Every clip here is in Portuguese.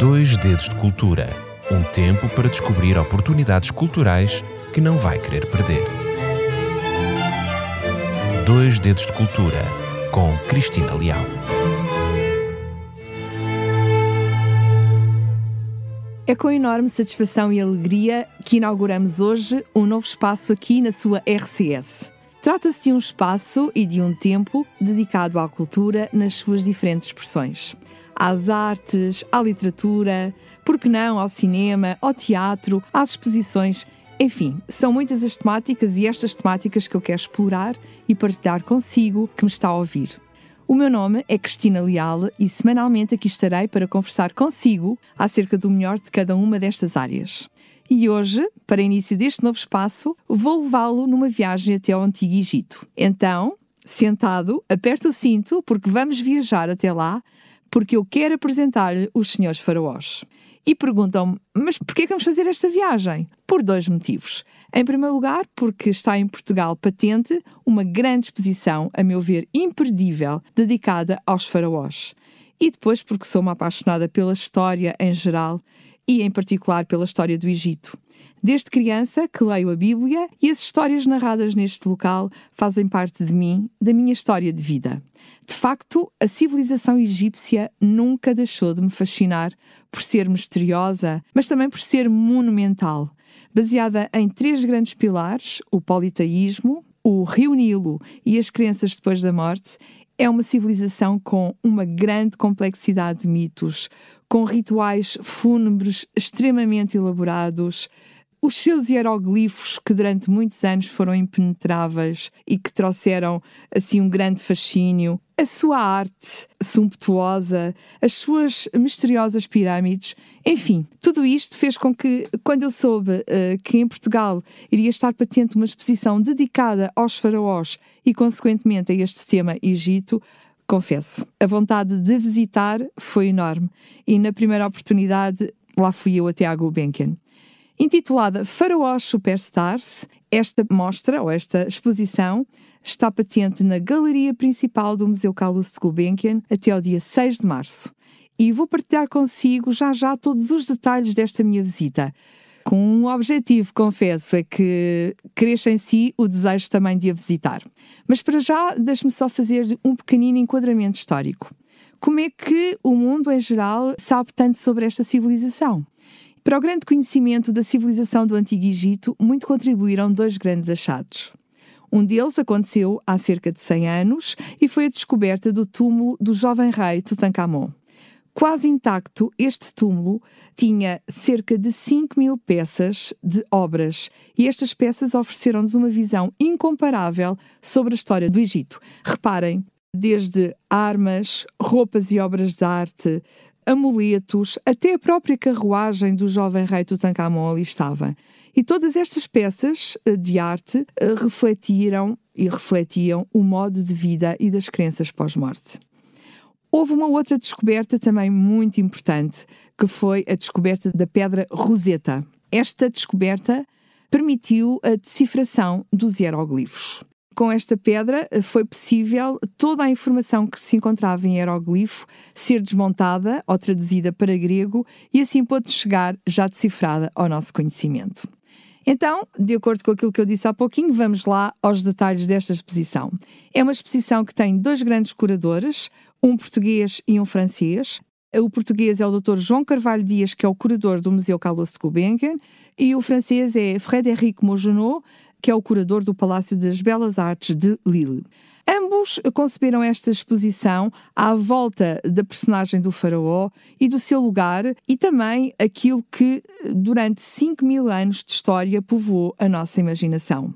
Dois Dedos de Cultura um tempo para descobrir oportunidades culturais que não vai querer perder. Dois Dedos de Cultura com Cristina Leal. É com enorme satisfação e alegria que inauguramos hoje um novo espaço aqui na sua RCS. Trata-se de um espaço e de um tempo dedicado à cultura nas suas diferentes expressões. Às artes, à literatura, por que não ao cinema, ao teatro, às exposições. Enfim, são muitas as temáticas e estas temáticas que eu quero explorar e partilhar consigo que me está a ouvir. O meu nome é Cristina Leal e semanalmente aqui estarei para conversar consigo acerca do melhor de cada uma destas áreas. E hoje, para início deste novo espaço, vou levá-lo numa viagem até ao Antigo Egito. Então, sentado, aperta o cinto, porque vamos viajar até lá, porque eu quero apresentar-lhe os senhores faraós. E perguntam-me, mas porquê que vamos fazer esta viagem? Por dois motivos. Em primeiro lugar, porque está em Portugal patente uma grande exposição, a meu ver, imperdível, dedicada aos faraós. E depois porque sou uma apaixonada pela história em geral e, em particular, pela história do Egito. Desde criança que leio a Bíblia e as histórias narradas neste local fazem parte de mim, da minha história de vida. De facto, a civilização egípcia nunca deixou de me fascinar por ser misteriosa, mas também por ser monumental. Baseada em três grandes pilares: o politeísmo, o rio Nilo e as crenças depois da morte, é uma civilização com uma grande complexidade de mitos, com rituais fúnebres extremamente elaborados, os seus hieroglifos, que durante muitos anos foram impenetráveis e que trouxeram assim um grande fascínio, a sua arte sumptuosa, as suas misteriosas pirâmides, enfim, tudo isto fez com que, quando eu soube uh, que em Portugal iria estar patente uma exposição dedicada aos faraós e, consequentemente, a este tema Egito, confesso, a vontade de visitar foi enorme e na primeira oportunidade lá fui eu até à Gulbenkian. Intitulada Faraós Superstars, esta mostra ou esta exposição está patente na galeria principal do Museu Carlos de Gulbenkian até ao dia 6 de março. E vou partilhar consigo já já todos os detalhes desta minha visita com um objetivo, confesso, é que cresça em si o desejo também de a visitar. Mas para já, deixe-me só fazer um pequenino enquadramento histórico. Como é que o mundo em geral sabe tanto sobre esta civilização? Para o grande conhecimento da civilização do Antigo Egito, muito contribuíram dois grandes achados. Um deles aconteceu há cerca de 100 anos e foi a descoberta do túmulo do jovem rei Tutankhamon. Quase intacto, este túmulo tinha cerca de 5 mil peças de obras e estas peças ofereceram-nos uma visão incomparável sobre a história do Egito. Reparem, desde armas, roupas e obras de arte, amuletos, até a própria carruagem do jovem rei Tutankhamon ali estava. E todas estas peças eh, de arte eh, refletiram e refletiam o modo de vida e das crenças pós-morte. Houve uma outra descoberta também muito importante, que foi a descoberta da pedra Roseta. Esta descoberta permitiu a decifração dos hieroglifos. Com esta pedra foi possível toda a informação que se encontrava em hieroglifo ser desmontada ou traduzida para grego e assim pôde chegar já decifrada ao nosso conhecimento. Então, de acordo com aquilo que eu disse há pouquinho, vamos lá aos detalhes desta exposição. É uma exposição que tem dois grandes curadores, um português e um francês. O português é o Dr. João Carvalho Dias, que é o curador do Museu Carlos Gulbenkian, e o francês é Frédéric Mogenot, que é o curador do Palácio das Belas Artes de Lille. Ambos conceberam esta exposição à volta da personagem do faraó e do seu lugar e também aquilo que durante 5 mil anos de história povoou a nossa imaginação.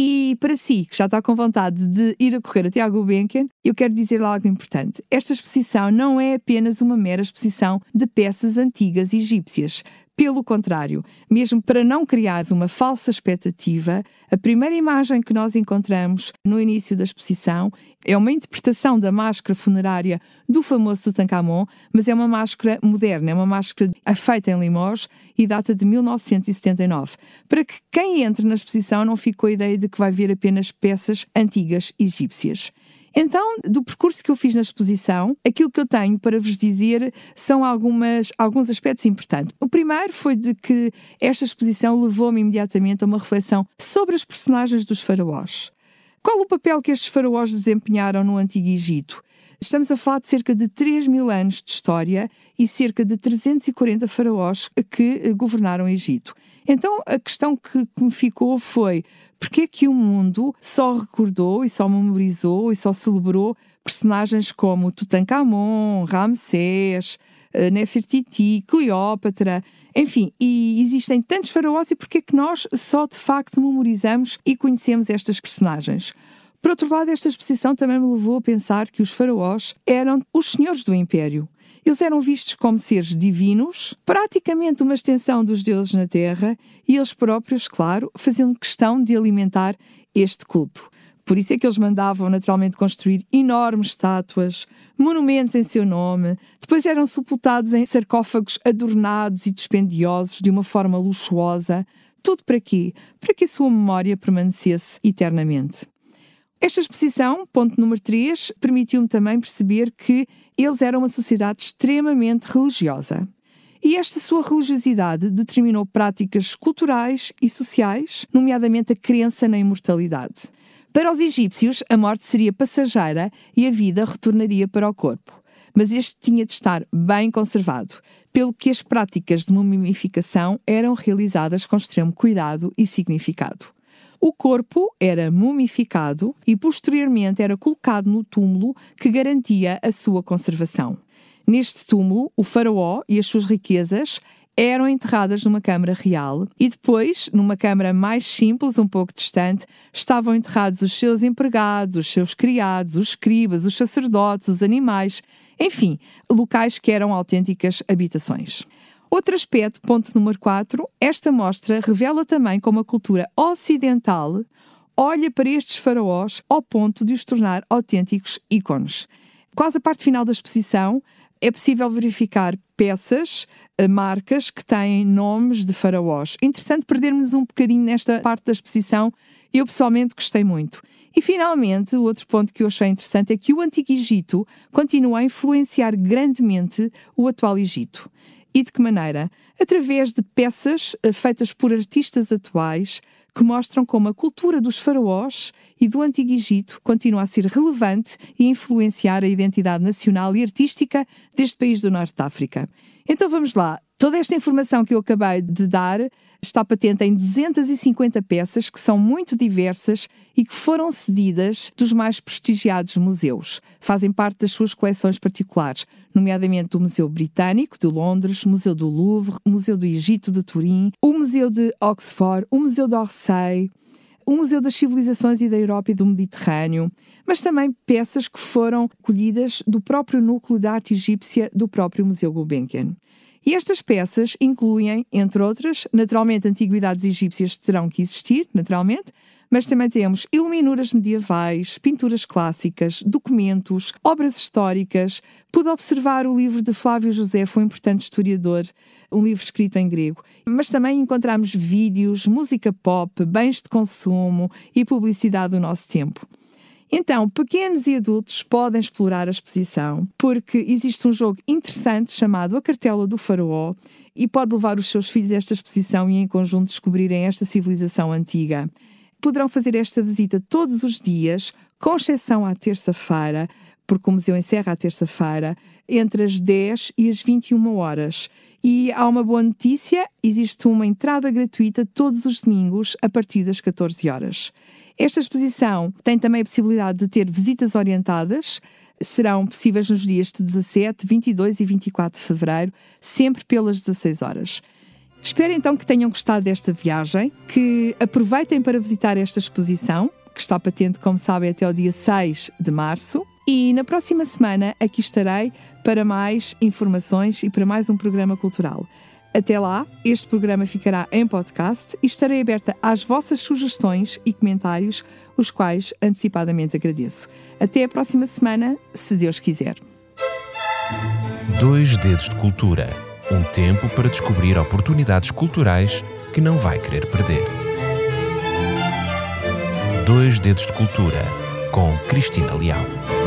E para si, que já está com vontade de ir a correr até à Gulbenkian, eu quero dizer algo importante. Esta exposição não é apenas uma mera exposição de peças antigas egípcias. Pelo contrário, mesmo para não criar uma falsa expectativa, a primeira imagem que nós encontramos no início da exposição é uma interpretação da máscara funerária do famoso Tutankhamon, mas é uma máscara moderna, é uma máscara feita em Limoges e data de 1979, para que quem entre na exposição não fique com a ideia de que vai ver apenas peças antigas egípcias. Então, do percurso que eu fiz na exposição, aquilo que eu tenho para vos dizer são algumas, alguns aspectos importantes. O primeiro foi de que esta exposição levou-me imediatamente a uma reflexão sobre as personagens dos faraós. Qual o papel que estes faraós desempenharam no Antigo Egito? Estamos a falar de cerca de 3 mil anos de história e cerca de 340 faraós que eh, governaram o Egito. Então a questão que, que me ficou foi porque que o mundo só recordou e só memorizou e só celebrou personagens como Tutankhamon, Ramsés, eh, Nefertiti, Cleópatra, enfim, e existem tantos faraós e porque é que nós só de facto memorizamos e conhecemos estas personagens? Por outro lado, esta exposição também me levou a pensar que os faraós eram os senhores do império. Eles eram vistos como seres divinos, praticamente uma extensão dos deuses na Terra, e eles próprios, claro, faziam questão de alimentar este culto. Por isso é que eles mandavam naturalmente construir enormes estátuas, monumentos em seu nome, depois eram sepultados em sarcófagos adornados e dispendiosos de uma forma luxuosa. Tudo para quê? Para que a sua memória permanecesse eternamente. Esta exposição, ponto número 3, permitiu-me também perceber que eles eram uma sociedade extremamente religiosa. E esta sua religiosidade determinou práticas culturais e sociais, nomeadamente a crença na imortalidade. Para os egípcios, a morte seria passageira e a vida retornaria para o corpo. Mas este tinha de estar bem conservado, pelo que as práticas de mumificação eram realizadas com extremo cuidado e significado. O corpo era mumificado e posteriormente era colocado no túmulo que garantia a sua conservação. Neste túmulo, o faraó e as suas riquezas eram enterradas numa câmara real e depois, numa câmara mais simples, um pouco distante, estavam enterrados os seus empregados, os seus criados, os escribas, os sacerdotes, os animais, enfim, locais que eram autênticas habitações. Outro aspecto, ponto número 4, esta mostra revela também como a cultura ocidental olha para estes faraós ao ponto de os tornar autênticos ícones. Quase a parte final da exposição, é possível verificar peças, eh, marcas que têm nomes de faraós. Interessante perdermos um bocadinho nesta parte da exposição. Eu pessoalmente gostei muito. E finalmente, o outro ponto que eu achei interessante é que o Antigo Egito continua a influenciar grandemente o atual Egito. E de que maneira? Através de peças eh, feitas por artistas atuais que mostram como a cultura dos faraós e do Antigo Egito continua a ser relevante e influenciar a identidade nacional e artística deste país do Norte de África. Então vamos lá. Toda esta informação que eu acabei de dar está patente em 250 peças que são muito diversas e que foram cedidas dos mais prestigiados museus. Fazem parte das suas coleções particulares, nomeadamente o Museu Britânico de Londres, Museu do Louvre, Museu do Egito de Turim, o Museu de Oxford, o Museu d'Orsay, o Museu das Civilizações e da Europa e do Mediterrâneo, mas também peças que foram colhidas do próprio núcleo da arte egípcia do próprio Museu Gulbenkian. E estas peças incluem, entre outras, naturalmente, antiguidades egípcias terão que existir, naturalmente, mas também temos iluminuras medievais, pinturas clássicas, documentos, obras históricas. Pude observar o livro de Flávio José, foi um importante historiador, um livro escrito em grego. Mas também encontramos vídeos, música pop, bens de consumo e publicidade do nosso tempo. Então, pequenos e adultos podem explorar a exposição, porque existe um jogo interessante chamado A Cartela do Faraó e pode levar os seus filhos a esta exposição e em conjunto descobrirem esta civilização antiga. Poderão fazer esta visita todos os dias, com exceção à terça-feira, porque o museu encerra à terça-feira, entre as 10 e as 21 horas. E há uma boa notícia: existe uma entrada gratuita todos os domingos a partir das 14 horas. Esta exposição tem também a possibilidade de ter visitas orientadas. Serão possíveis nos dias de 17, 22 e 24 de fevereiro, sempre pelas 16 horas. Espero então que tenham gostado desta viagem, que aproveitem para visitar esta exposição, que está patente, como sabem, até o dia 6 de março. E na próxima semana aqui estarei para mais informações e para mais um programa cultural. Até lá, este programa ficará em podcast e estarei aberta às vossas sugestões e comentários, os quais antecipadamente agradeço. Até a próxima semana, se Deus quiser. Dois Dedos de Cultura um tempo para descobrir oportunidades culturais que não vai querer perder. Dois Dedos de Cultura com Cristina Leal.